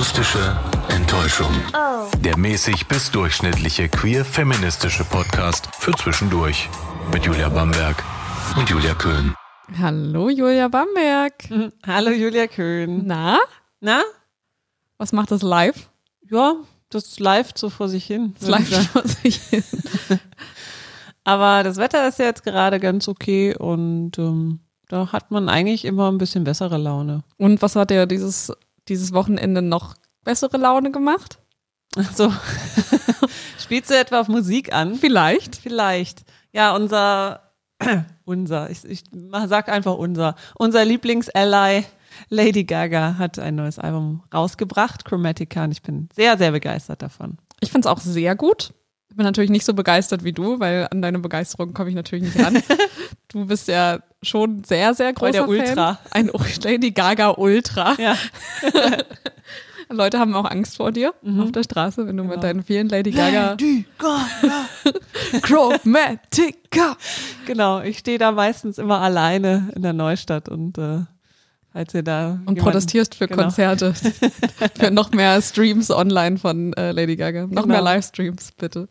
Akustische Enttäuschung. Der mäßig bis durchschnittliche queer-feministische Podcast für zwischendurch. Mit Julia Bamberg und Julia Köhn. Hallo Julia Bamberg. Hallo Julia Köhn. Na, Na? was macht das live? Ja, das läuft so vor sich hin. Das live vor sich hin. Aber das Wetter ist jetzt gerade ganz okay und ähm, da hat man eigentlich immer ein bisschen bessere Laune. Und was hat dir dieses, dieses Wochenende noch bessere Laune gemacht? So. Spielst du etwa auf Musik an? Vielleicht. Vielleicht. Ja, unser, unser, ich, ich sag einfach unser, unser Lieblings-Ally Lady Gaga hat ein neues Album rausgebracht, Chromatica, und ich bin sehr, sehr begeistert davon. Ich finde es auch sehr gut. Ich bin natürlich nicht so begeistert wie du, weil an deine Begeisterung komme ich natürlich nicht ran. du bist ja schon sehr, sehr großer der Ultra. Fan. Ein Lady Gaga Ultra. Ja. Leute haben auch Angst vor dir auf der Straße, wenn du mit deinen vielen Lady Gaga Lady Gaga. Chromatica. Genau, ich stehe da meistens immer alleine in der Neustadt und äh, falls ihr da Und jemanden- protestierst für genau. Konzerte. für noch mehr Streams online von äh, Lady Gaga. Noch Genau. mehr Livestreams, bitte.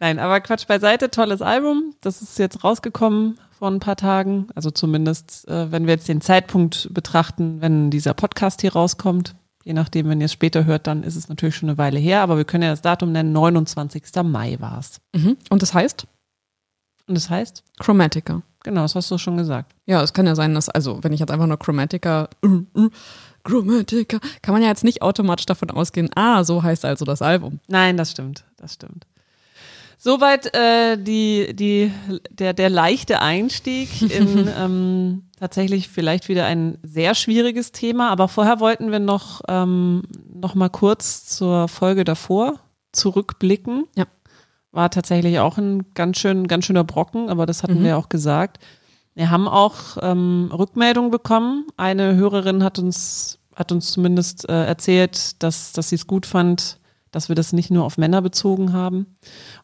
Nein, aber Quatsch beiseite, tolles Album. Das ist jetzt rausgekommen vor ein paar Tagen. Also zumindest, äh, wenn wir jetzt den Zeitpunkt betrachten, wenn dieser Podcast hier rauskommt. Je nachdem, wenn ihr es später hört, dann ist es natürlich schon eine Weile her. Aber wir können ja das Datum nennen. 29. Mai war es. Und das heißt? Und das heißt, Chromatica. genau, das hast du schon gesagt. Ja, es kann ja sein, dass, also wenn ich jetzt einfach nur Chromatica, äh, äh, Chromatica, kann man ja jetzt nicht automatisch davon ausgehen, ah, so heißt also das Album. Nein, das stimmt, das stimmt. Soweit äh, die, die, der, der leichte Einstieg in ähm, tatsächlich vielleicht wieder ein sehr schwieriges Thema. Aber vorher wollten wir noch, ähm, noch mal kurz zur Folge davor zurückblicken. Ja. War tatsächlich auch ein ganz, schön, ganz schöner Brocken, aber das hatten Mhm. wir auch gesagt. Wir haben auch ähm, Rückmeldungen bekommen. Eine Hörerin hat uns, hat uns zumindest äh, erzählt, dass, dass sie es gut fand, dass wir das nicht nur auf Männer bezogen haben.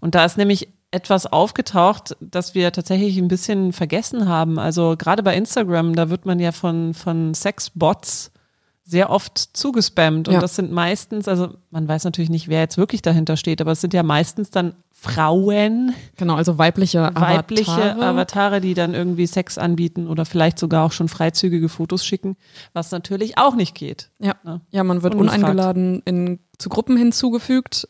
Und da ist nämlich etwas aufgetaucht, das wir tatsächlich ein bisschen vergessen haben. Also gerade bei Instagram, da wird man ja von, von Sexbots sehr oft zugespammt. Und Ja. das sind meistens, also man weiß natürlich nicht, wer jetzt wirklich dahinter steht, aber es sind ja meistens dann Frauen, Genau, also weibliche weibliche Avatare. Avatare, die dann irgendwie Sex anbieten oder vielleicht sogar auch schon freizügige Fotos schicken, was natürlich auch nicht geht. Ja. Ne? ja, man wird Ungefragt. uneingeladen in, zu Gruppen hinzugefügt.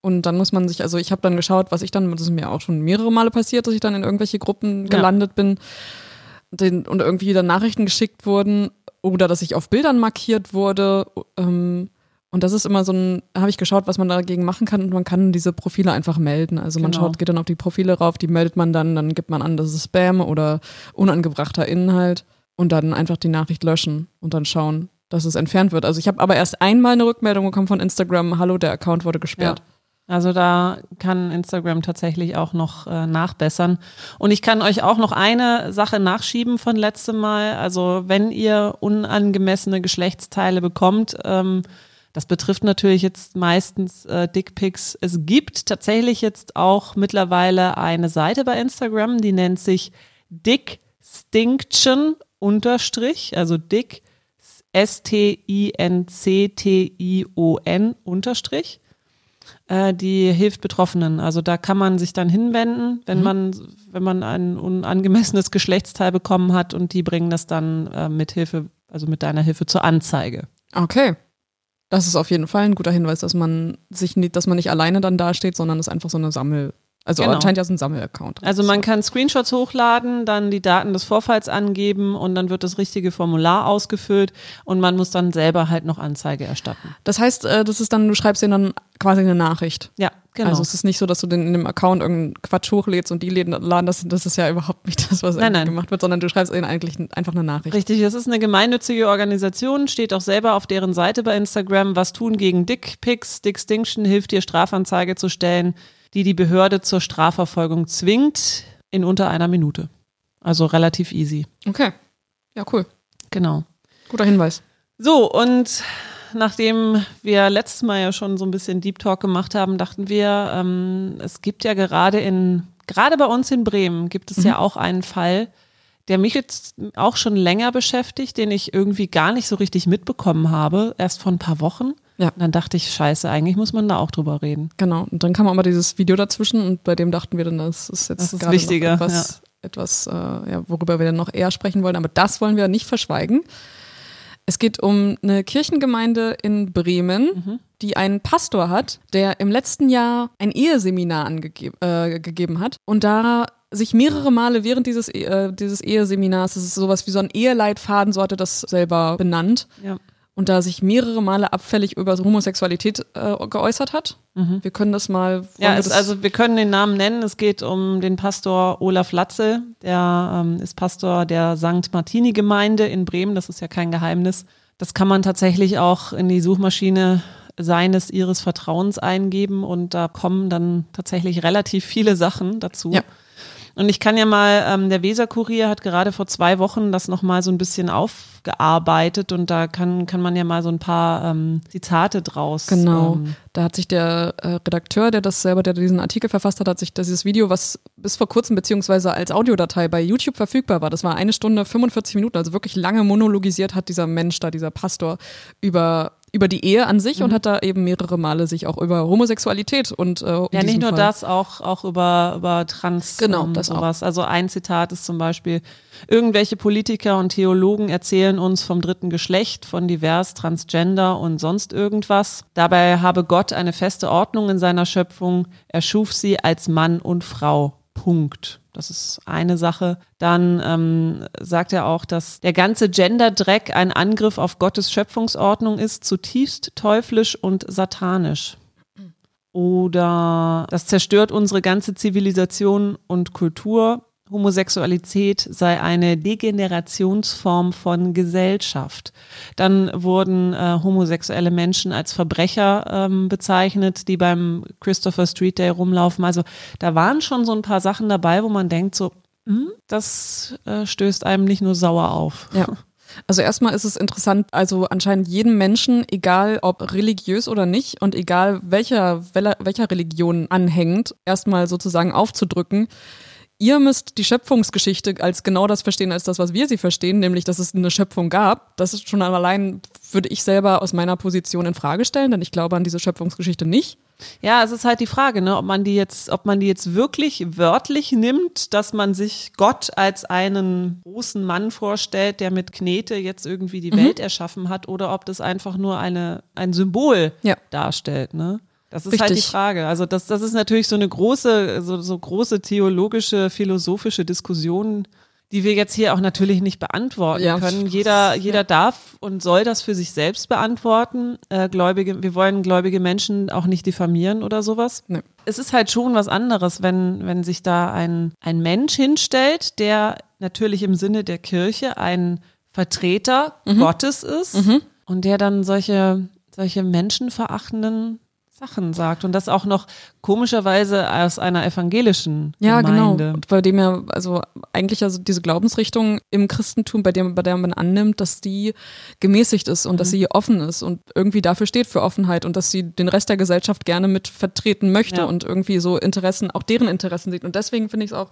Und dann muss man sich, also ich habe dann geschaut, was ich dann, das ist mir auch schon mehrere Male passiert, dass ich dann in irgendwelche Gruppen Ja. gelandet bin den, und irgendwie dann Nachrichten geschickt wurden oder dass ich auf Bildern markiert wurde. Ähm, und das ist immer so ein, habe ich geschaut, was man dagegen machen kann und man kann diese Profile einfach melden. Also man Genau. schaut, geht dann auf die Profile rauf, die meldet man dann, dann gibt man an, das ist Spam oder unangebrachter Inhalt und dann einfach die Nachricht löschen und dann schauen, dass es entfernt wird. Also ich habe aber erst einmal eine Rückmeldung bekommen von Instagram, hallo, der Account wurde gesperrt. Also da kann Instagram tatsächlich auch noch äh, nachbessern. Und ich kann euch auch noch eine Sache nachschieben von letztem Mal. Also wenn ihr unangemessene Geschlechtsteile bekommt, ähm, das betrifft natürlich jetzt meistens äh, Dickpics. Es gibt tatsächlich jetzt auch mittlerweile eine Seite bei Instagram, die nennt sich Dickstinction unterstrich, also Dick S-T-I-N-C-T-I-O-N unterstrich. Äh, die hilft Betroffenen. Also da kann man sich dann hinwenden, wenn man, wenn man ein unangemessenes Geschlechtsteil bekommen hat und die bringen das dann äh, mit Hilfe, also mit deiner Hilfe zur Anzeige. Okay. Das ist auf jeden Fall ein guter Hinweis, dass man sich nicht, dass man nicht alleine dann dasteht, sondern es einfach so eine Sammel, also Genau. anscheinend ja so ein Sammelaccount. Also man kann Screenshots hochladen, dann die Daten des Vorfalls angeben und dann wird das richtige Formular ausgefüllt und man muss dann selber halt noch Anzeige erstatten. Das heißt, äh, das ist dann, du schreibst denen dann quasi eine Nachricht. Ja, genau. Also es ist nicht so, dass du den in dem Account irgendeinen Quatsch hochlädst und die laden das, das ist ja überhaupt nicht das, was Nein, nein. gemacht wird, sondern du schreibst ihnen eigentlich einfach eine Nachricht. Richtig, das ist eine gemeinnützige Organisation, steht auch selber auf deren Seite bei Instagram. Was tun gegen Dickpics? Dickstinction hilft dir, Strafanzeige zu stellen, die die Behörde zur Strafverfolgung zwingt, in unter einer Minute. Also relativ easy. Okay. Ja, cool. Genau. Guter Hinweis. So, und nachdem wir letztes Mal ja schon so ein bisschen Deep Talk gemacht haben, dachten wir, ähm, es gibt ja gerade in, gerade bei uns in Bremen gibt es ja auch einen Fall, der mich jetzt auch schon länger beschäftigt, den ich irgendwie gar nicht so richtig mitbekommen habe, erst vor ein paar Wochen. Ja. Und dann dachte ich, scheiße, eigentlich muss man da auch drüber reden. Genau. Und dann kam aber dieses Video dazwischen und bei dem dachten wir dann, das ist jetzt das ist gerade wichtiger, etwas, ja. etwas äh, ja, worüber wir dann noch eher sprechen wollen. Aber das wollen wir nicht verschweigen. Es geht um eine Kirchengemeinde in Bremen, mhm. die einen Pastor hat, der im letzten Jahr ein Eheseminar angegeben äh, hat und da sich mehrere Male während dieses, äh, dieses Eheseminars, das ist sowas wie so ein Eheleitfaden, so hatte das selber benannt, ja und da sich mehrere Male abfällig über Homosexualität äh, geäußert hat. Mhm. Wir können das mal. Ja, es, also wir können den Namen nennen. Es geht um den Pastor Olaf Latze. Der ähm, ist Pastor der St. Martini-Gemeinde in Bremen. Das ist ja kein Geheimnis. Das kann man tatsächlich auch in die Suchmaschine seines ihres Vertrauens eingeben und da kommen dann tatsächlich relativ viele Sachen dazu. Ja. Und ich kann ja mal, ähm, der Weser-Kurier hat gerade vor zwei Wochen das nochmal so ein bisschen aufgearbeitet und da kann, kann man ja mal so ein paar ähm, Zitate draus. Genau. Ähm, da hat sich der äh, Redakteur, der das selber, der diesen Artikel verfasst hat, hat sich dieses Video, was bis vor kurzem beziehungsweise als Audiodatei bei YouTube verfügbar war, das war eine Stunde 45 Minuten, also wirklich lange monologisiert hat dieser Mensch da, dieser Pastor über über die Ehe an sich mhm. und hat da eben mehrere Male sich auch über Homosexualität und äh, ja nicht nur Fall. das auch auch über über Trans genau das sowas. Auch. Also ein Zitat ist zum Beispiel irgendwelche Politiker und Theologen erzählen uns vom dritten Geschlecht, von divers, Transgender und sonst irgendwas. Dabei habe Gott eine feste Ordnung in seiner Schöpfung. Er schuf sie als Mann und Frau. Punkt. Das ist eine Sache. Dann ähm, sagt er auch, dass der ganze Gender-Dreck ein Angriff auf Gottes Schöpfungsordnung ist, zutiefst teuflisch und satanisch. Oder das zerstört unsere ganze Zivilisation und Kultur. Homosexualität sei eine Degenerationsform von Gesellschaft. Dann wurden äh, homosexuelle Menschen als Verbrecher ähm, bezeichnet, die beim Christopher Street Day rumlaufen. Also da waren schon so ein paar Sachen dabei, wo man denkt, so, hm, das äh, stößt einem nicht nur sauer auf. Ja. Also erstmal ist es interessant, also anscheinend jedem Menschen, egal ob religiös oder nicht und egal welcher, welcher Religion anhängt, erstmal sozusagen aufzudrücken, ihr müsst die Schöpfungsgeschichte als genau das verstehen, als das, was wir sie verstehen, nämlich, dass es eine Schöpfung gab. Das ist schon allein, würde ich selber aus meiner Position in Frage stellen, denn ich glaube an diese Schöpfungsgeschichte nicht. Ja, es ist halt die Frage, ne, ob man die jetzt, ob man die jetzt wirklich wörtlich nimmt, dass man sich Gott als einen großen Mann vorstellt, der mit Knete jetzt irgendwie die mhm. Welt erschaffen hat, oder ob das einfach nur eine, ein Symbol ja. darstellt, ne? Das ist Richtig. halt die Frage. Also das, das ist natürlich so eine große, so, so große theologische, philosophische Diskussion, die wir jetzt hier auch natürlich nicht beantworten ja. können. Jeder, jeder ja. darf und soll das für sich selbst beantworten. Äh, Gläubige, wir wollen gläubige Menschen auch nicht diffamieren oder sowas. Nee. Es ist halt schon was anderes, wenn, wenn sich da ein, ein Mensch hinstellt, der natürlich im Sinne der Kirche ein Vertreter mhm. Gottes ist mhm. und der dann solche, solche menschenverachtenden Sachen sagt und das auch noch komischerweise aus einer evangelischen ja, Gemeinde. Ja, genau. bei dem ja, also eigentlich also diese Glaubensrichtung im Christentum, bei dem, bei der man annimmt, dass die gemäßigt ist und mhm. dass sie offen ist und irgendwie dafür steht für Offenheit und dass sie den Rest der Gesellschaft gerne mit vertreten möchte ja. und irgendwie so Interessen, auch deren Interessen sieht. Und deswegen finde ich es auch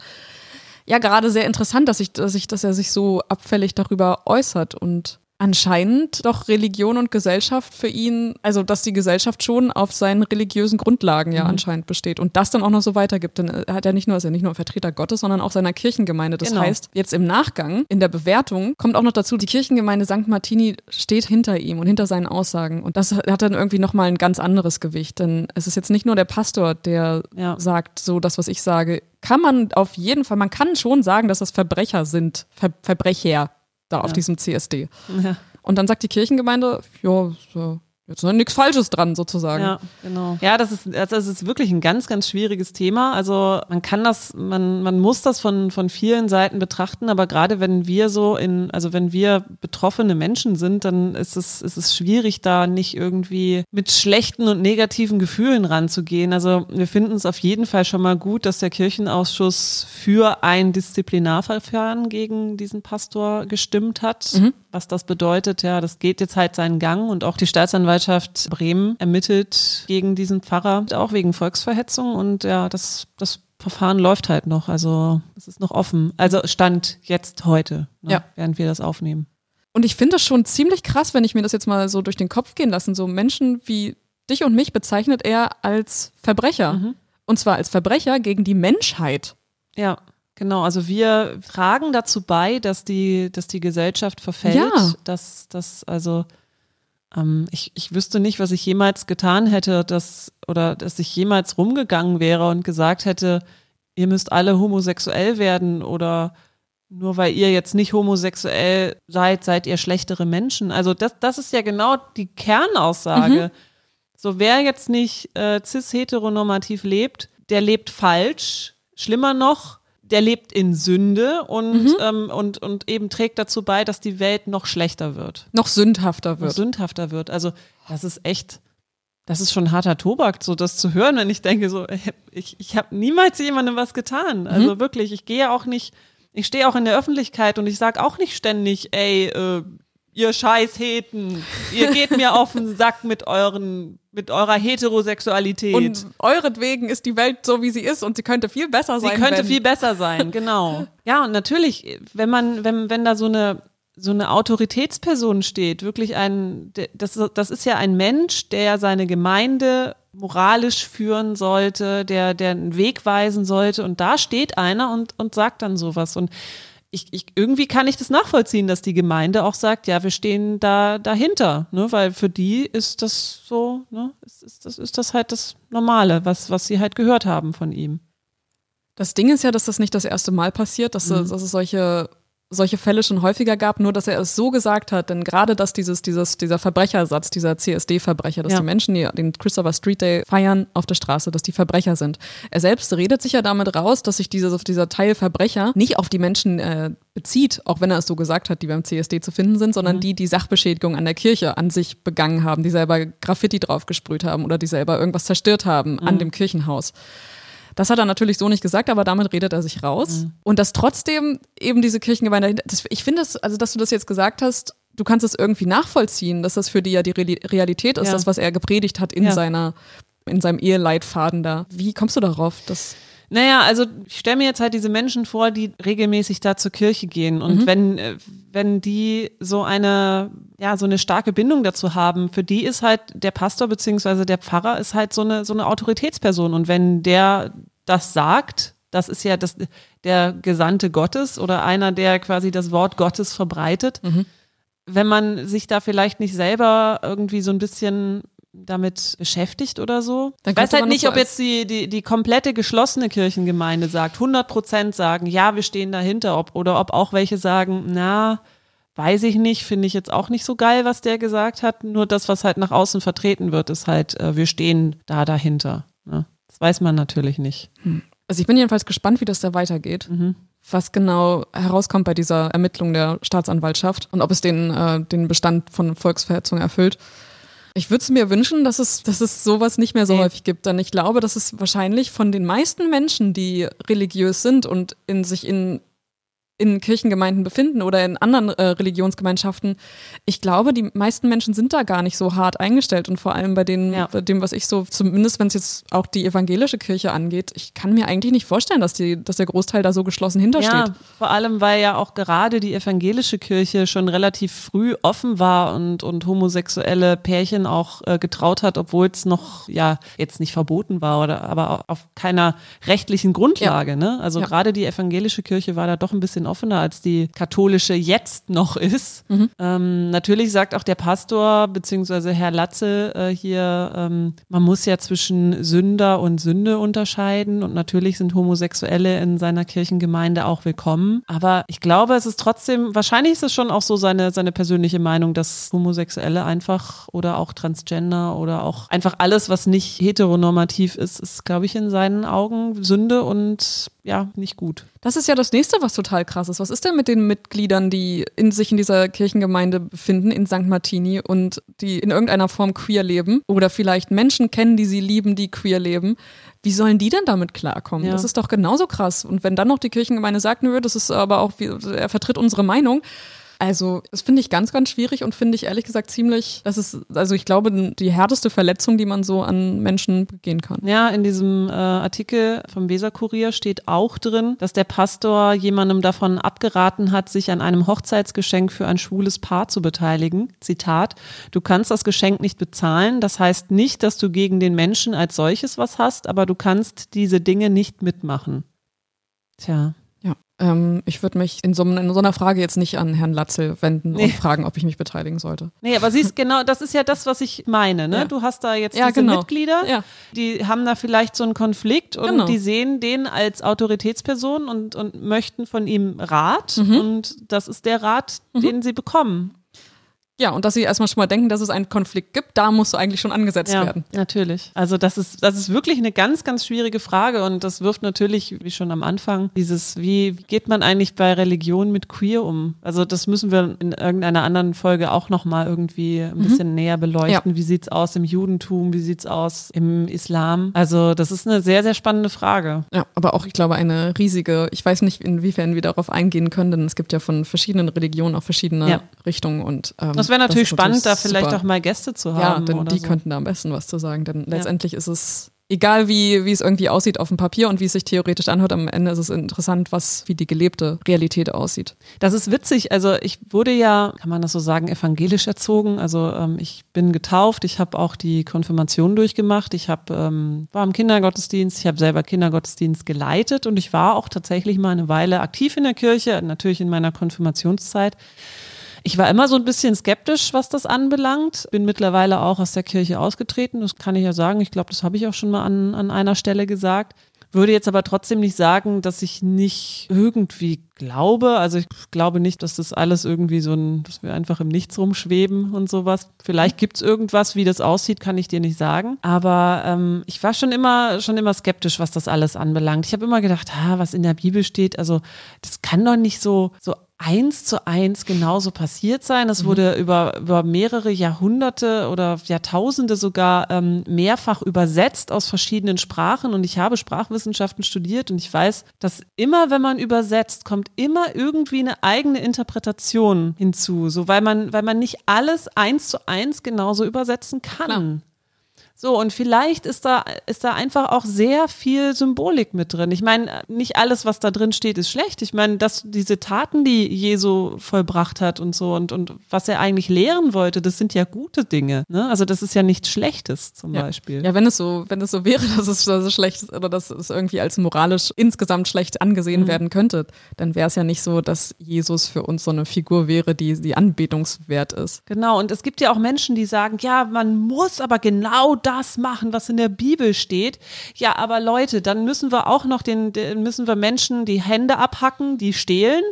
ja gerade sehr interessant, dass ich, dass ich, dass er sich so abfällig darüber äußert und anscheinend doch Religion und Gesellschaft für ihn, also dass die Gesellschaft schon auf seinen religiösen Grundlagen ja mhm. anscheinend besteht und das dann auch noch so weitergibt. Denn er hat ja nicht nur, ist ja nicht nur ein Vertreter Gottes, sondern auch seiner Kirchengemeinde. Das genau. heißt, jetzt im Nachgang, in der Bewertung, kommt auch noch dazu, die Kirchengemeinde St. Martini steht hinter ihm und hinter seinen Aussagen. Und das hat dann irgendwie nochmal ein ganz anderes Gewicht. Denn es ist jetzt nicht nur der Pastor, der ja. sagt, so das, was ich sage, kann man auf jeden Fall, man kann schon sagen, dass das Verbrecher sind, Ver Verbrecher da ja. auf diesem CSD. Ja. Und dann sagt die Kirchengemeinde, ja, so, Jetzt ist nichts Falsches dran, sozusagen. Ja, genau. Ja, das ist, also das ist wirklich ein ganz, ganz schwieriges Thema. Also man kann das, man, man muss das von, von vielen Seiten betrachten, aber gerade wenn wir so in, also wenn wir betroffene Menschen sind, dann ist es, ist es schwierig, da nicht irgendwie mit schlechten und negativen Gefühlen ranzugehen. Also wir finden es auf jeden Fall schon mal gut, dass der Kirchenausschuss für ein Disziplinarverfahren gegen diesen Pastor gestimmt hat. Mhm. Was das bedeutet, ja, das geht jetzt halt seinen Gang und auch die Staatsanwaltschaft Bremen ermittelt gegen diesen Pfarrer, auch wegen Volksverhetzung und ja, das, das Verfahren läuft halt noch, also es ist noch offen. Also Stand jetzt heute, ne, ja. während wir das aufnehmen. Und ich finde das schon ziemlich krass, wenn ich mir das jetzt mal so durch den Kopf gehen lasse. So Menschen wie dich und mich bezeichnet er als Verbrecher. Mhm. Und zwar als Verbrecher gegen die Menschheit. Ja, genau. Also wir tragen dazu bei, dass die, dass die Gesellschaft verfällt. Ja. Dass, dass also ähm, ich, ich wüsste nicht, was ich jemals getan hätte, dass, oder dass ich jemals rumgegangen wäre und gesagt hätte, ihr müsst alle homosexuell werden oder nur weil ihr jetzt nicht homosexuell seid, seid ihr schlechtere Menschen. Also das, das ist ja genau die Kernaussage. Mhm. So, wer jetzt nicht äh, cis-heteronormativ lebt, der lebt falsch. Schlimmer noch, der lebt in Sünde und, mhm. ähm, und, und eben trägt dazu bei, dass die Welt noch schlechter wird. Noch sündhafter wird. Noch sündhafter wird. Also, das ist echt, das ist schon harter Tobak, so das zu hören, wenn ich denke, so, ich, ich habe niemals jemandem was getan. Also mhm. wirklich, ich gehe auch nicht ich stehe auch in der Öffentlichkeit und ich sage auch nicht ständig, ey, äh, ihr scheiß Heten, ihr geht mir auf den Sack mit euren, mit eurer Heterosexualität. Und euretwegen ist die Welt so, wie sie ist und sie könnte viel besser sein. Sie könnte wenn. viel besser sein, genau. ja, und natürlich, wenn man, wenn, wenn da so eine, so eine Autoritätsperson steht, wirklich ein, das, das ist ja ein Mensch, der seine Gemeinde moralisch führen sollte, der, der einen Weg weisen sollte. Und da steht einer und, und sagt dann sowas. Und ich, ich, irgendwie kann ich das nachvollziehen, dass die Gemeinde auch sagt, ja, wir stehen da dahinter, ne? weil für die ist das so, ne? ist, ist, das ist das halt das Normale, was, was sie halt gehört haben von ihm. Das Ding ist ja, dass das nicht das erste Mal passiert, dass, mhm. dass es solche solche Fälle schon häufiger gab, nur dass er es so gesagt hat, denn gerade dass dieses, dieses, dieser Verbrechersatz, dieser CSD-Verbrecher, dass ja. die Menschen, die den Christopher Street Day feiern auf der Straße, dass die Verbrecher sind. Er selbst redet sich ja damit raus, dass sich dieses, dieser Teil Verbrecher nicht auf die Menschen äh, bezieht, auch wenn er es so gesagt hat, die beim CSD zu finden sind, sondern mhm. die, die Sachbeschädigung an der Kirche an sich begangen haben, die selber Graffiti draufgesprüht haben oder die selber irgendwas zerstört haben mhm. an dem Kirchenhaus. Das hat er natürlich so nicht gesagt, aber damit redet er sich raus. Mhm. Und dass trotzdem eben diese Kirchengemeinde, das, ich finde es, also dass du das jetzt gesagt hast, du kannst es irgendwie nachvollziehen, dass das für die ja die Realität ist, ja. das, was er gepredigt hat in ja. seiner, in seinem Eheleitfaden da. Wie kommst du darauf, dass naja, also ich stelle mir jetzt halt diese Menschen vor, die regelmäßig da zur Kirche gehen. Und mhm. wenn, äh, wenn die so eine, ja, so eine starke Bindung dazu haben, für die ist halt der Pastor beziehungsweise der Pfarrer ist halt so eine, so eine Autoritätsperson. Und wenn der das sagt, das ist ja das, der Gesandte Gottes oder einer, der quasi das Wort Gottes verbreitet. Mhm. Wenn man sich da vielleicht nicht selber irgendwie so ein bisschen damit beschäftigt oder so. Dann ich weiß halt nicht, ob jetzt die, die, die komplette geschlossene Kirchengemeinde sagt, 100 Prozent sagen, ja, wir stehen dahinter, ob, oder ob auch welche sagen, na, weiß ich nicht, finde ich jetzt auch nicht so geil, was der gesagt hat. Nur das, was halt nach außen vertreten wird, ist halt, äh, wir stehen da dahinter. Ne? Das weiß man natürlich nicht. Hm. Also ich bin jedenfalls gespannt, wie das da weitergeht. Mhm. Was genau herauskommt bei dieser Ermittlung der Staatsanwaltschaft und ob es den, äh, den Bestand von Volksverhetzung erfüllt. Ich würde es mir wünschen, dass es, dass es sowas nicht mehr so nee. häufig gibt, denn ich glaube, dass es wahrscheinlich von den meisten Menschen, die religiös sind und in sich in in Kirchengemeinden befinden oder in anderen äh, Religionsgemeinschaften. Ich glaube, die meisten Menschen sind da gar nicht so hart eingestellt und vor allem bei, denen, ja. bei dem, was ich so, zumindest wenn es jetzt auch die evangelische Kirche angeht, ich kann mir eigentlich nicht vorstellen, dass, die, dass der Großteil da so geschlossen hintersteht. Ja, vor allem, weil ja auch gerade die evangelische Kirche schon relativ früh offen war und, und homosexuelle Pärchen auch äh, getraut hat, obwohl es noch, ja, jetzt nicht verboten war oder aber auf keiner rechtlichen Grundlage. Ja. Ne? Also gerade die evangelische Kirche war da doch ein bisschen offener als die katholische jetzt noch ist. Mhm. Ähm, natürlich sagt auch der Pastor beziehungsweise Herr Latze äh, hier, ähm, man muss ja zwischen Sünder und Sünde unterscheiden und natürlich sind Homosexuelle in seiner Kirchengemeinde auch willkommen. Aber ich glaube, es ist trotzdem, wahrscheinlich ist es schon auch so seine, seine persönliche Meinung, dass Homosexuelle einfach oder auch Transgender oder auch einfach alles, was nicht heteronormativ ist, ist, glaube ich, in seinen Augen Sünde und ja, nicht gut. Das ist ja das nächste, was total krass ist. Was ist denn mit den Mitgliedern, die in sich in dieser Kirchengemeinde befinden, in St. Martini und die in irgendeiner Form queer leben oder vielleicht Menschen kennen, die sie lieben, die queer leben? Wie sollen die denn damit klarkommen? Ja. Das ist doch genauso krass. Und wenn dann noch die Kirchengemeinde sagt, nö, das ist aber auch, er vertritt unsere Meinung, Also, das finde ich ganz, ganz schwierig und finde ich ehrlich gesagt ziemlich, das ist, also ich glaube, die härteste Verletzung, die man so an Menschen begehen kann. Ja, in diesem äh, Artikel vom Weserkurier steht auch drin, dass der Pastor jemandem davon abgeraten hat, sich an einem Hochzeitsgeschenk für ein schwules Paar zu beteiligen. Zitat, du kannst das Geschenk nicht bezahlen, das heißt nicht, dass du gegen den Menschen als solches was hast, aber du kannst diese Dinge nicht mitmachen. Tja. Ähm, ich würde mich in so, in so, einer Frage jetzt nicht an Herrn Latzel wenden nee. und fragen, ob ich mich beteiligen sollte. Nee, aber siehst genau, das ist ja das, was ich meine. Ne? Ja. Du hast da jetzt ja, diese genau. Mitglieder, ja. die haben da vielleicht so einen Konflikt und genau. die sehen den als Autoritätsperson und, und möchten von ihm Rat mhm. und das ist der Rat, mhm. den sie bekommen. Ja, und dass sie erstmal schon mal denken, dass es einen Konflikt gibt, da musst du eigentlich schon angesetzt ja, werden. Natürlich. Also das ist, das ist wirklich eine ganz, ganz schwierige Frage und das wirft natürlich, wie schon am Anfang, dieses, wie geht man eigentlich bei Religion mit Queer um? Also das müssen wir in irgendeiner anderen Folge auch nochmal irgendwie ein mhm. bisschen näher beleuchten. Ja. Wie sieht's aus im Judentum? Wie sieht's aus im Islam? Also das ist eine sehr, sehr spannende Frage. Ja, aber auch, ich glaube, eine riesige, ich weiß nicht, inwiefern wir darauf eingehen können, denn es gibt ja von verschiedenen Religionen auch verschiedene ja. Richtungen und ähm, das wäre natürlich spannend, da vielleicht super. auch mal Gäste zu haben. Ja, denn die so. könnten da am besten was zu sagen, denn letztendlich ja. ist es egal wie, wie es irgendwie aussieht auf dem Papier und wie es sich theoretisch anhört, am Ende ist es interessant, was, wie die gelebte Realität aussieht. Das ist witzig. Also ich wurde ja, kann man das so sagen, evangelisch erzogen. Also ähm, ich bin getauft, ich habe auch die Konfirmation durchgemacht, ich hab, ähm, war im Kindergottesdienst, ich habe selber Kindergottesdienst geleitet und ich war auch tatsächlich mal eine Weile aktiv in der Kirche, natürlich in meiner Konfirmationszeit. Ich war immer so ein bisschen skeptisch, was das anbelangt. Bin mittlerweile auch aus der Kirche ausgetreten. Das kann ich ja sagen. Ich glaube, das habe ich auch schon mal an, an einer Stelle gesagt. Würde jetzt aber trotzdem nicht sagen, dass ich nicht irgendwie glaube. Also ich glaube nicht, dass das alles irgendwie so ein, dass wir einfach im Nichts rumschweben und sowas. Vielleicht gibt's irgendwas, wie das aussieht, kann ich dir nicht sagen. Aber ähm, ich war schon immer, schon immer skeptisch, was das alles anbelangt. Ich habe immer gedacht, ah, was in der Bibel steht, also das kann doch nicht so, so eins zu eins genauso passiert sein. Es mhm. wurde über, über mehrere Jahrhunderte oder Jahrtausende sogar ähm, mehrfach übersetzt aus verschiedenen Sprachen. Und ich habe Sprachwissenschaften studiert und ich weiß, dass immer, wenn man übersetzt, kommt immer irgendwie eine eigene Interpretation hinzu. So, weil man, weil man nicht alles eins zu eins genauso übersetzen kann. Klar. So, und vielleicht ist da, ist da einfach auch sehr viel Symbolik mit drin. Ich meine, nicht alles, was da drin steht, ist schlecht. Ich meine, dass diese Taten, die Jesu vollbracht hat und so und, und was er eigentlich lehren wollte, das sind ja gute Dinge. Ne? Also das ist ja nichts Schlechtes zum ja. Beispiel. Ja, wenn es so, wenn es so wäre, dass es so schlecht ist oder dass es irgendwie als moralisch insgesamt schlecht angesehen mhm. werden könnte, dann wäre es ja nicht so, dass Jesus für uns so eine Figur wäre, die, die anbetungswert ist. Genau, und es gibt ja auch Menschen, die sagen, ja, man muss aber genau das das machen, was in der Bibel steht. Ja, aber Leute, dann müssen wir auch noch den, müssen wir Menschen die Hände abhacken, die stehlen.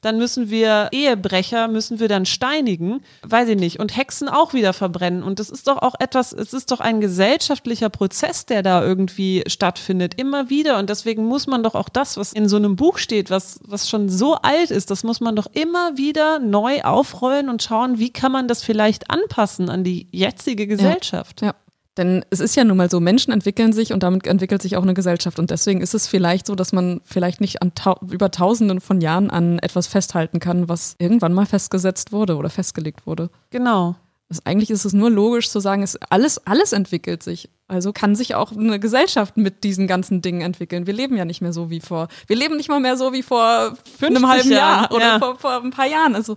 Dann müssen wir Ehebrecher, müssen wir dann steinigen, weiß ich nicht, und Hexen auch wieder verbrennen. Und das ist doch auch etwas, es ist doch ein gesellschaftlicher Prozess, der da irgendwie stattfindet, immer wieder. Und deswegen muss man doch auch das, was in so einem Buch steht, was, was schon so alt ist, das muss man doch immer wieder neu aufrollen und schauen, wie kann man das vielleicht anpassen an die jetzige Gesellschaft. Ja. ja. Denn es ist ja nun mal so, Menschen entwickeln sich und damit entwickelt sich auch eine Gesellschaft. Und deswegen ist es vielleicht so, dass man vielleicht nicht an ta über Tausenden von Jahren an etwas festhalten kann, was irgendwann mal festgesetzt wurde oder festgelegt wurde. Genau. Also eigentlich ist es nur logisch zu sagen, es alles, alles entwickelt sich. Also kann sich auch eine Gesellschaft mit diesen ganzen Dingen entwickeln. Wir leben ja nicht mehr so wie vor. Wir leben nicht mal mehr so wie vor einem halben Jahr oder ja. vor, vor ein paar Jahren. Also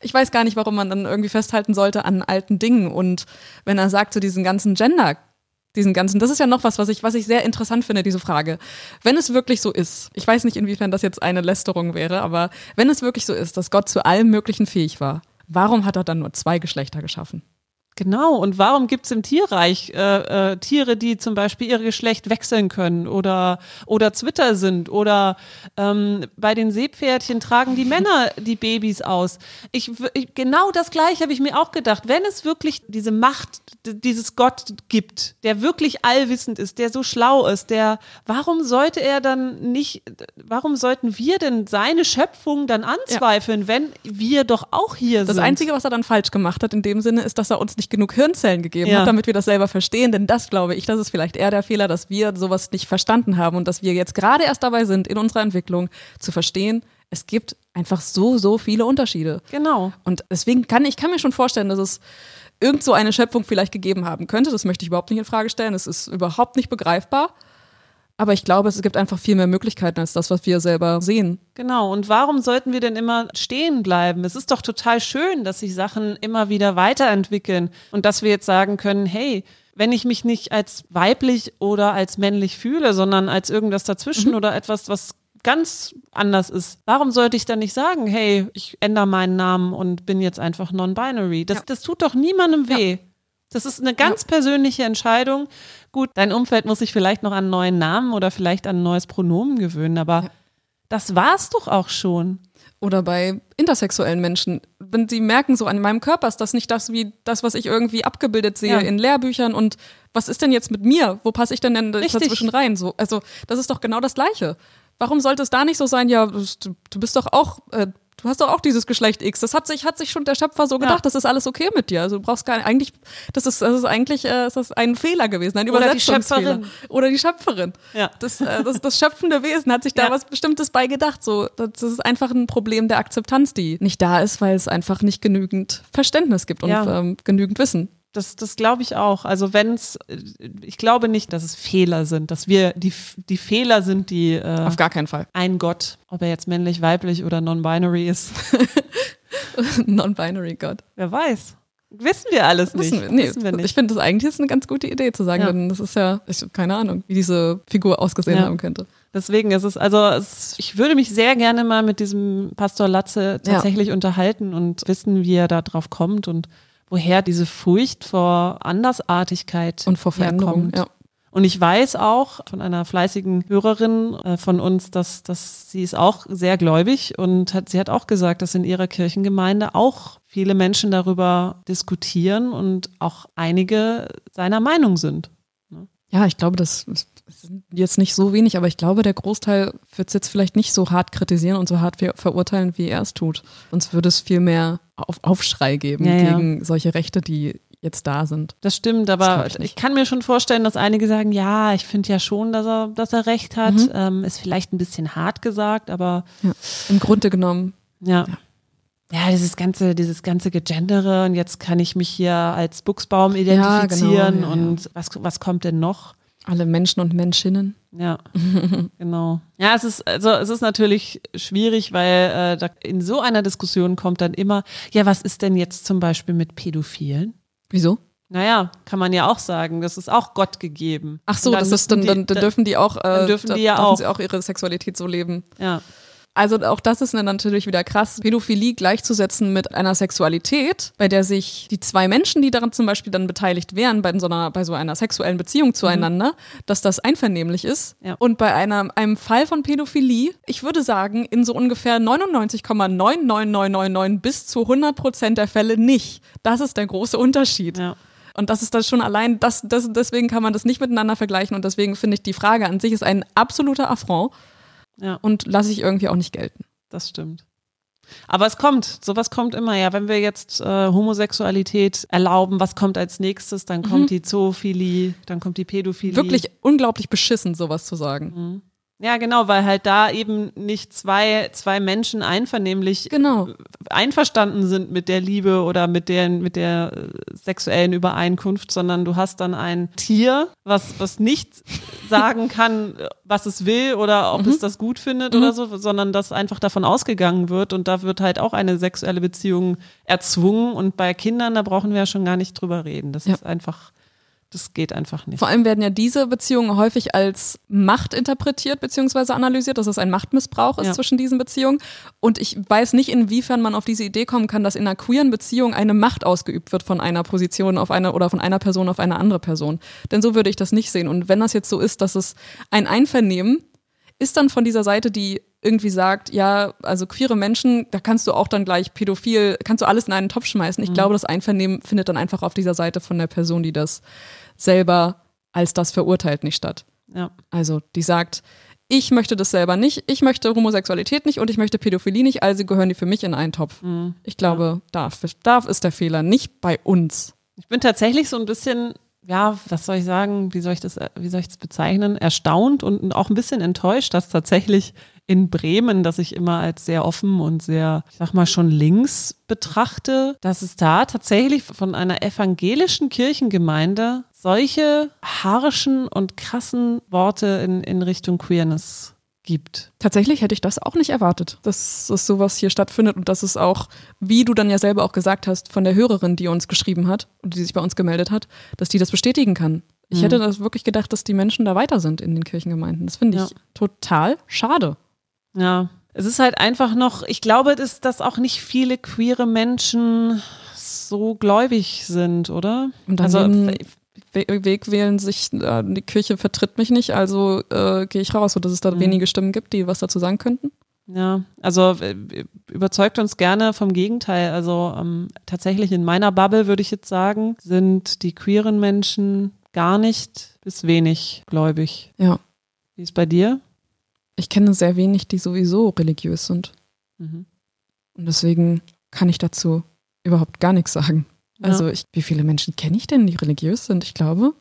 ich weiß gar nicht, warum man dann irgendwie festhalten sollte an alten Dingen. Und wenn er sagt, zu so diesen ganzen Gender diesen ganzen, das ist ja noch was, was ich, was ich sehr interessant finde, diese Frage. Wenn es wirklich so ist, ich weiß nicht, inwiefern das jetzt eine Lästerung wäre, aber wenn es wirklich so ist, dass Gott zu allem Möglichen fähig war, Warum hat er dann nur zwei Geschlechter geschaffen? Genau, und warum gibt es im Tierreich äh, äh, Tiere, die zum Beispiel ihr Geschlecht wechseln können oder, oder Zwitter sind oder ähm, bei den Seepferdchen tragen die Männer die Babys aus. Ich, ich genau das gleiche habe ich mir auch gedacht. Wenn es wirklich diese Macht dieses Gott gibt, der wirklich allwissend ist, der so schlau ist, der, warum sollte er dann nicht, warum sollten wir denn seine Schöpfung dann anzweifeln, ja. wenn wir doch auch hier das sind? Das Einzige, was er dann falsch gemacht hat in dem Sinne, ist, dass er uns nicht nicht genug Hirnzellen gegeben ja. hat, damit wir das selber verstehen. Denn das glaube ich, das ist vielleicht eher der Fehler, dass wir sowas nicht verstanden haben und dass wir jetzt gerade erst dabei sind, in unserer Entwicklung zu verstehen, es gibt einfach so, so viele Unterschiede. Genau. Und deswegen kann ich kann mir schon vorstellen, dass es irgend so eine Schöpfung vielleicht gegeben haben könnte. Das möchte ich überhaupt nicht in Frage stellen. Es ist überhaupt nicht begreifbar. Aber ich glaube, es gibt einfach viel mehr Möglichkeiten als das, was wir selber sehen. Genau. Und warum sollten wir denn immer stehen bleiben? Es ist doch total schön, dass sich Sachen immer wieder weiterentwickeln und dass wir jetzt sagen können, hey, wenn ich mich nicht als weiblich oder als männlich fühle, sondern als irgendwas dazwischen mhm. oder etwas, was ganz anders ist. Warum sollte ich dann nicht sagen, hey, ich ändere meinen Namen und bin jetzt einfach non-binary? Das, ja. das tut doch niemandem weh. Ja. Das ist eine ganz ja. persönliche Entscheidung. Gut, dein Umfeld muss sich vielleicht noch an einen neuen Namen oder vielleicht an ein neues Pronomen gewöhnen, aber ja. das war's doch auch schon. Oder bei intersexuellen Menschen. Wenn sie merken, so an meinem Körper ist das nicht das, wie das, was ich irgendwie abgebildet sehe ja. in Lehrbüchern und was ist denn jetzt mit mir? Wo passe ich denn, denn dazwischen rein? So, also, das ist doch genau das Gleiche. Warum sollte es da nicht so sein? Ja, du, du bist doch auch äh, du hast doch auch dieses Geschlecht X. Das hat sich, hat sich schon der Schöpfer so gedacht, ja. das ist alles okay mit dir. Also du brauchst gar nicht, eigentlich, das ist, das ist eigentlich äh, ist das ein Fehler gewesen, ein Oder die Schöpferin. Oder die Schöpferin. Ja. Das, äh, das, das schöpfende Wesen hat sich da ja. was Bestimmtes bei gedacht. So, das ist einfach ein Problem der Akzeptanz, die nicht da ist, weil es einfach nicht genügend Verständnis gibt und ja. ähm, genügend Wissen. Das, das glaube ich auch. Also wenn es, ich glaube nicht, dass es Fehler sind, dass wir die, die Fehler sind, die äh, auf gar keinen Fall. Ein Gott, ob er jetzt männlich, weiblich oder non-binary ist. non-binary Gott. Wer weiß. Wissen wir alles nicht. Wissen wir, nee, Wissen wir nicht. Ich finde das eigentlich ist eine ganz gute Idee zu sagen, ja. denn das ist ja, ich keine Ahnung, wie diese Figur ausgesehen ja. haben könnte. Deswegen ist es, also es, ich würde mich sehr gerne mal mit diesem Pastor Latze tatsächlich ja. unterhalten und wissen, wie er da drauf kommt und woher diese Furcht vor Andersartigkeit und vor Veränderung. Ja. Und ich weiß auch von einer fleißigen Hörerin äh, von uns, dass, dass sie ist auch sehr gläubig und hat, sie hat auch gesagt, dass in ihrer Kirchengemeinde auch viele Menschen darüber diskutieren und auch einige seiner Meinung sind. Ne? Ja, ich glaube, das sind jetzt nicht so wenig, aber ich glaube, der Großteil wird es jetzt vielleicht nicht so hart kritisieren und so hart verurteilen, wie er es tut. Sonst würde es viel mehr auf Aufschrei geben ja, gegen ja. solche Rechte, die jetzt da sind. Das stimmt, aber das ich, ich, kann mir schon vorstellen, dass einige sagen, ja, ich finde ja schon, dass er, dass er recht hat. Mhm. Ähm, ist vielleicht ein bisschen hart gesagt, aber ja. im Grunde genommen. ja. Ja, dieses ganze, dieses ganze Gegendere und jetzt kann ich mich hier als Buchsbaum identifizieren ja, genau, ja, und ja. was, was kommt denn noch? Alle Menschen und Menschinnen. Ja, genau. Ja, es ist, also es ist natürlich schwierig, weil äh, da in so einer Diskussion kommt dann immer, ja, was ist denn jetzt zum Beispiel mit Pädophilen? Wieso? Naja, kann man ja auch sagen, das ist auch Gott gegeben. Ach so, das ist dann, dann, dann, dürfen die auch, äh, dann dürfen die ja auch. sie auch ihre Sexualität so leben. Ja. Also auch das ist natürlich wieder krass, Pädophilie gleichzusetzen mit einer Sexualität, bei der sich die zwei Menschen, die daran zum Beispiel dann beteiligt wären, bei so einer, bei so einer sexuellen Beziehung zueinander, mhm. dass das einvernehmlich ist. Ja. Und bei einer, einem Fall von Pädophilie, ich würde sagen, in so ungefähr 99,99999 bis zu 100 Prozent der Fälle nicht. Das ist der große Unterschied. Ja. Und das ist das schon allein, das, das, deswegen kann man das nicht miteinander vergleichen. Und deswegen finde ich, die Frage an sich ist ein absoluter Affront. Ja. Und lasse ich irgendwie auch nicht gelten. Das stimmt. Aber es kommt, sowas kommt immer, ja. Wenn wir jetzt äh, Homosexualität erlauben, was kommt als nächstes? Dann kommt mhm. die Zoophilie, dann kommt die Pädophilie. Wirklich unglaublich beschissen, sowas zu sagen. Mhm. Ja, genau, weil halt da eben nicht zwei, zwei Menschen einvernehmlich genau. einverstanden sind mit der Liebe oder mit der, mit der äh, sexuellen Übereinkunft, sondern du hast dann ein Tier, was, was nicht sagen kann, was es will oder ob mhm. es das gut findet mhm. oder so, sondern dass einfach davon ausgegangen wird und da wird halt auch eine sexuelle Beziehung erzwungen und bei Kindern, da brauchen wir ja schon gar nicht drüber reden. Das ja. ist einfach das geht einfach nicht. Vor allem werden ja diese Beziehungen häufig als Macht interpretiert bzw. analysiert, dass es ein Machtmissbrauch ist ja. zwischen diesen Beziehungen. Und ich weiß nicht, inwiefern man auf diese Idee kommen kann, dass in einer queeren Beziehung eine Macht ausgeübt wird von einer Position auf eine oder von einer Person auf eine andere Person. Denn so würde ich das nicht sehen. Und wenn das jetzt so ist, dass es ein Einvernehmen ist dann von dieser Seite, die irgendwie sagt, ja, also queere Menschen, da kannst du auch dann gleich pädophil, kannst du alles in einen Topf schmeißen. Ich mhm. glaube, das Einvernehmen findet dann einfach auf dieser Seite von der Person, die das selber als das verurteilt, nicht statt. Ja. Also die sagt, ich möchte das selber nicht, ich möchte Homosexualität nicht und ich möchte Pädophilie nicht, also gehören die für mich in einen Topf. Mhm. Ich glaube, ja. da, da ist der Fehler, nicht bei uns. Ich bin tatsächlich so ein bisschen ja, was soll ich sagen, wie soll ich das, wie soll ich das bezeichnen, erstaunt und auch ein bisschen enttäuscht, dass tatsächlich in Bremen, das ich immer als sehr offen und sehr, ich sag mal, schon links betrachte, dass es da tatsächlich von einer evangelischen Kirchengemeinde solche harschen und krassen Worte in, in Richtung Queerness gibt. Tatsächlich hätte ich das auch nicht erwartet, dass, dass sowas hier stattfindet und dass es auch, wie du dann ja selber auch gesagt hast, von der Hörerin, die uns geschrieben hat und die sich bei uns gemeldet hat, dass die das bestätigen kann. Ich mhm. hätte das wirklich gedacht, dass die Menschen da weiter sind in den Kirchengemeinden. Das finde ich ja. total schade. Ja, es ist halt einfach noch, ich glaube, dass, dass auch nicht viele queere Menschen so gläubig sind, oder? Und also, Weg wählen, sich äh, die Kirche vertritt mich nicht, also äh, gehe ich raus, sodass es da mhm. wenige Stimmen gibt, die was dazu sagen könnten. Ja, also äh, überzeugt uns gerne vom Gegenteil. Also ähm, tatsächlich in meiner Bubble würde ich jetzt sagen, sind die queeren Menschen gar nicht bis wenig gläubig. Ja. Wie ist bei dir? Ich kenne sehr wenig, die sowieso religiös sind. Mhm. Und deswegen kann ich dazu überhaupt gar nichts sagen. Also ich, wie viele Menschen kenne ich denn, die religiös sind? Ich glaube.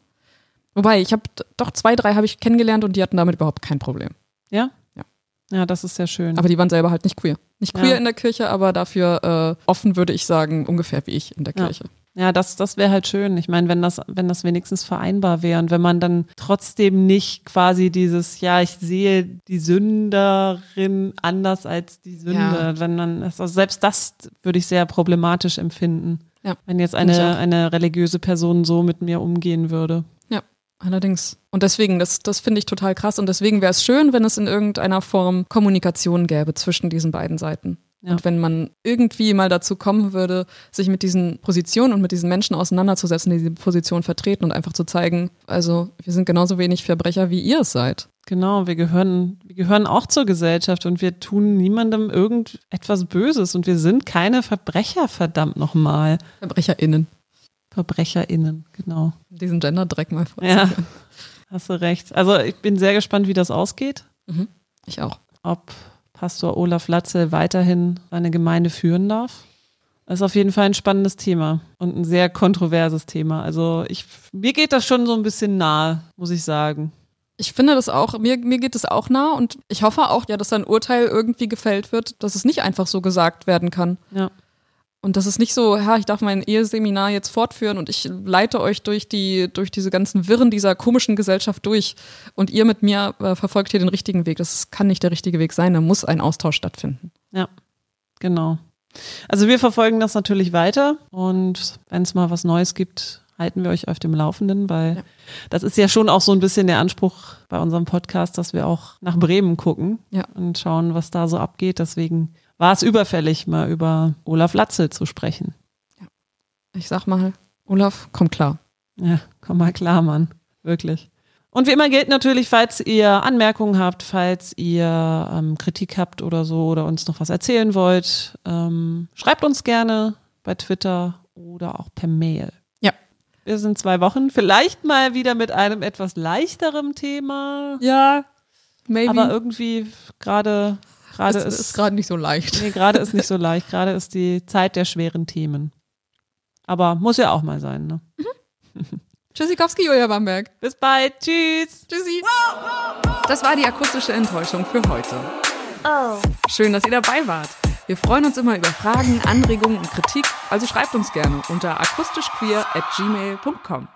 Wobei, ich habe doch zwei, drei habe ich kennengelernt und die hatten damit überhaupt kein Problem. Ja? Ja. Ja, das ist sehr schön. Aber die waren selber halt nicht queer. Nicht queer ja. in der Kirche, aber dafür äh, offen, würde ich sagen, ungefähr wie ich in der Kirche. Ja. Das, das wäre halt schön. Ich meine, wenn das, wenn das wenigstens vereinbar wäre und wenn man dann trotzdem nicht quasi dieses, ja, ich sehe die Sünderin anders als die Sünde, ja. wenn man, also selbst das würde ich sehr problematisch empfinden. Ja. Wenn jetzt eine, eine religiöse Person so mit mir umgehen würde. Ja, allerdings. Und deswegen, das, das finde ich total krass. Und deswegen wäre es schön, wenn es in irgendeiner Form Kommunikation gäbe zwischen diesen beiden Seiten. Ja. Und wenn man irgendwie mal dazu kommen würde, sich mit diesen Positionen und mit diesen Menschen auseinanderzusetzen, die diese Position vertreten und einfach zu zeigen, also wir sind genauso wenig Verbrecher, wie ihr es seid. Genau, wir gehören, wir gehören auch zur Gesellschaft und wir tun niemandem irgendetwas Böses und wir sind keine Verbrecher, verdammt nochmal. VerbrecherInnen. VerbrecherInnen, genau. Diesen Gender-Dreck mal vor. Ja, hast du recht. Also ich bin sehr gespannt, wie das ausgeht. Mhm. Ich auch. Ob Pastor Olaf Latze weiterhin seine Gemeinde führen darf. Das ist auf jeden Fall ein spannendes Thema und ein sehr kontroverses Thema. Also ich, mir geht das schon so ein bisschen nahe, muss ich sagen. Ich finde das auch, mir, mir geht es auch nah und ich hoffe auch, ja, dass ein Urteil irgendwie gefällt wird, dass es nicht einfach so gesagt werden kann. Ja. Und das ist nicht so, ja, ich darf mein Eheseminar jetzt fortführen und ich leite euch durch die, durch diese ganzen Wirren dieser komischen Gesellschaft durch und ihr mit mir äh, verfolgt hier den richtigen Weg. Das kann nicht der richtige Weg sein, da muss ein Austausch stattfinden. Ja, genau. Also wir verfolgen das natürlich weiter und wenn es mal was Neues gibt, halten wir euch auf dem Laufenden, weil ja. das ist ja schon auch so ein bisschen der Anspruch bei unserem Podcast, dass wir auch nach Bremen gucken ja. und schauen, was da so abgeht. Deswegen war es überfällig, mal über Olaf Latzel zu sprechen. Ja. Ich sag mal, Olaf, komm klar. Ja, komm mal klar, Mann. Wirklich. Und wie immer gilt natürlich, falls ihr Anmerkungen habt, falls ihr ähm, Kritik habt oder so oder uns noch was erzählen wollt, ähm, schreibt uns gerne bei Twitter oder auch per Mail. Ja. Wir sind zwei Wochen, vielleicht mal wieder mit einem etwas leichteren Thema. Ja, maybe. Aber irgendwie gerade Gerade ist, ist gerade nicht so leicht. Nee, gerade ist nicht so leicht. Gerade ist die Zeit der schweren Themen. Aber muss ja auch mal sein, ne? Mhm. Tschüssikowski, Julia Bamberg. Bis bald. Tschüss. Tschüssi. Das war die akustische Enttäuschung für heute. Oh. Schön, dass ihr dabei wart. Wir freuen uns immer über Fragen, Anregungen und Kritik, also schreibt uns gerne unter akustischqueer at gmail.com.